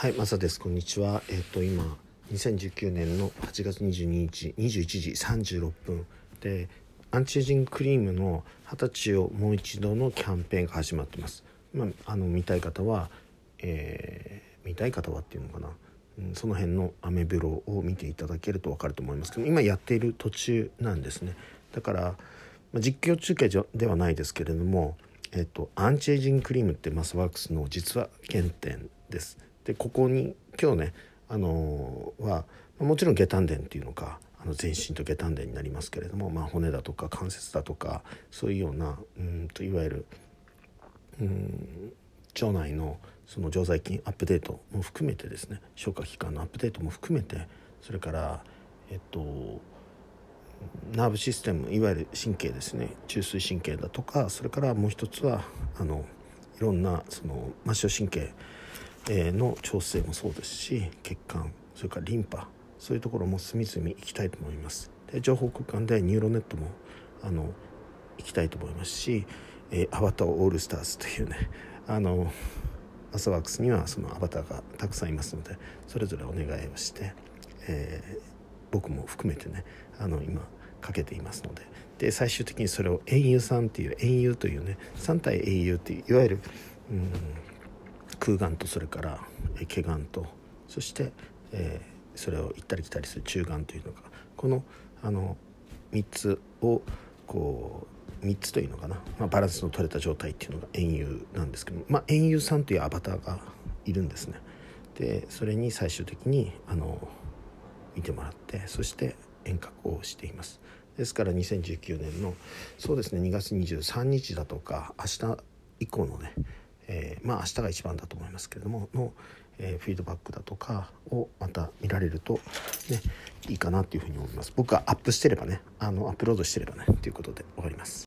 はい、マサです。こんにちは。えっ、と今2019年の8月22日21時36分でアンチエイジングクリームの二十歳をもう一度のキャンペーンが始まってます。まああの見たい方は、えー見たい方はっていうのかな。その辺のアメブロを見ていただけると分かると思いますけど今やっている途中なんですねだから、まあ、実況中継ではないですけれども、えっと、アンチエイジングクリームってマスワークスの実は原点ですでここに今日ねあのはもちろん下丹田っていうのかあの全身と下丹田になりますけれども、まあ、骨だとか関節だとかそういうようなうんといわゆるうん腸内のその常在菌アップデートも含めてですね消化器官のアップデートも含めてそれからえっとnerve system いわゆる神経ですね中枢神経だとかそれからもう一つはあのいろんなその末梢神経の調整もそうですし血管それからリンパそういうところも隅々行きたいと思います。で情報空間で neuro net もあの行きたいと思いますし、えーアバターオールスターズというねあのアスワークスにはそのアバターがたくさんいますのでそれぞれお願いをして、えー僕も含めてねあの今かけていますので。で最終的にそれを英雄さんっていう英雄というね3体英雄っていういわゆる、うん、空眼とそれから毛眼とそして、えーそれを行ったり来たりする中眼というのがこのあの3つをこう3つというのかな、まあ、バランスの取れた状態っていうのが円遊なんですけどまあ円遊さんというアバターがいるんですね。でそれに最終的にあの見てもらってそして遠隔をしています。ですから2019年のそうですね2月23日だとか明日以降のね、えーまあ明日が一番だと思いますけれどもの、えーフィードバックだとかをまた見られるとねいいかなというふうに思います。僕がアップしてればねあのアップロードしてればねということで終わります。